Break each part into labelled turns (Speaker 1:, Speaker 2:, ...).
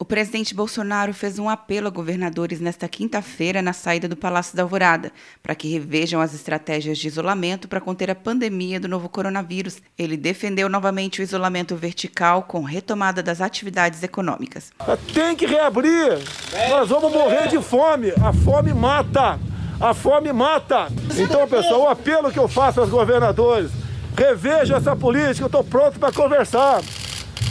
Speaker 1: O presidente Bolsonaro fez um apelo a governadores nesta quinta-feira na saída do Palácio da Alvorada para que revejam as estratégias de isolamento para conter a pandemia do novo coronavírus. Ele defendeu novamente o isolamento vertical com retomada das atividades econômicas.
Speaker 2: Tem que reabrir. Nós vamos morrer de fome. A fome mata. A fome mata. Então, pessoal, o apelo que eu faço aos governadores, revejam essa política, eu estou pronto para conversar.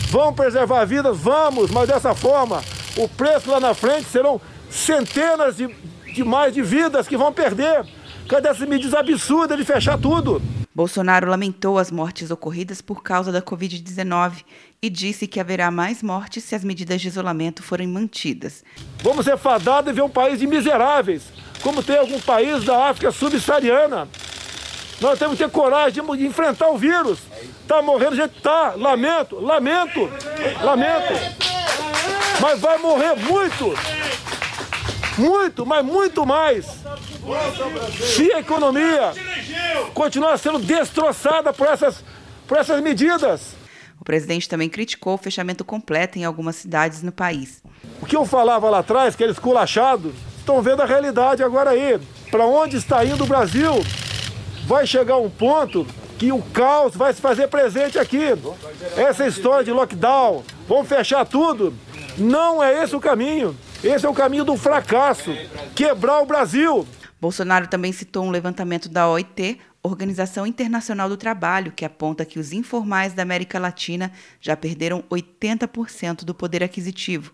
Speaker 2: Vamos preservar vidas? Vamos, mas dessa forma, o preço lá na frente serão centenas de, de mais de vidas que vão perder. Cadê essas medidas absurdas de fechar tudo?
Speaker 1: Bolsonaro lamentou as mortes ocorridas por causa da Covid-19 e disse que haverá mais mortes se as medidas de isolamento forem mantidas.
Speaker 2: Vamos ser fadados e ver um país de miseráveis, como tem algum país da África subsaariana. Nós temos que ter coragem de enfrentar o vírus. Tá morrendo gente? Tá. Lamento, lamento, lamento. Mas vai morrer muito. Muito, mas muito mais. Se a economia continuar sendo destroçada por essas, por essas medidas.
Speaker 1: O presidente também criticou o fechamento completo em algumas cidades no país.
Speaker 2: O que eu falava lá atrás, que eles culachados, estão vendo a realidade agora aí. Para onde está indo o Brasil? Vai chegar um ponto que o caos vai se fazer presente aqui. Essa história de lockdown, vamos fechar tudo, não é esse o caminho. Esse é o caminho do fracasso, quebrar o Brasil.
Speaker 1: Bolsonaro também citou um levantamento da OIT, Organização Internacional do Trabalho, que aponta que os informais da América Latina já perderam 80% do poder aquisitivo.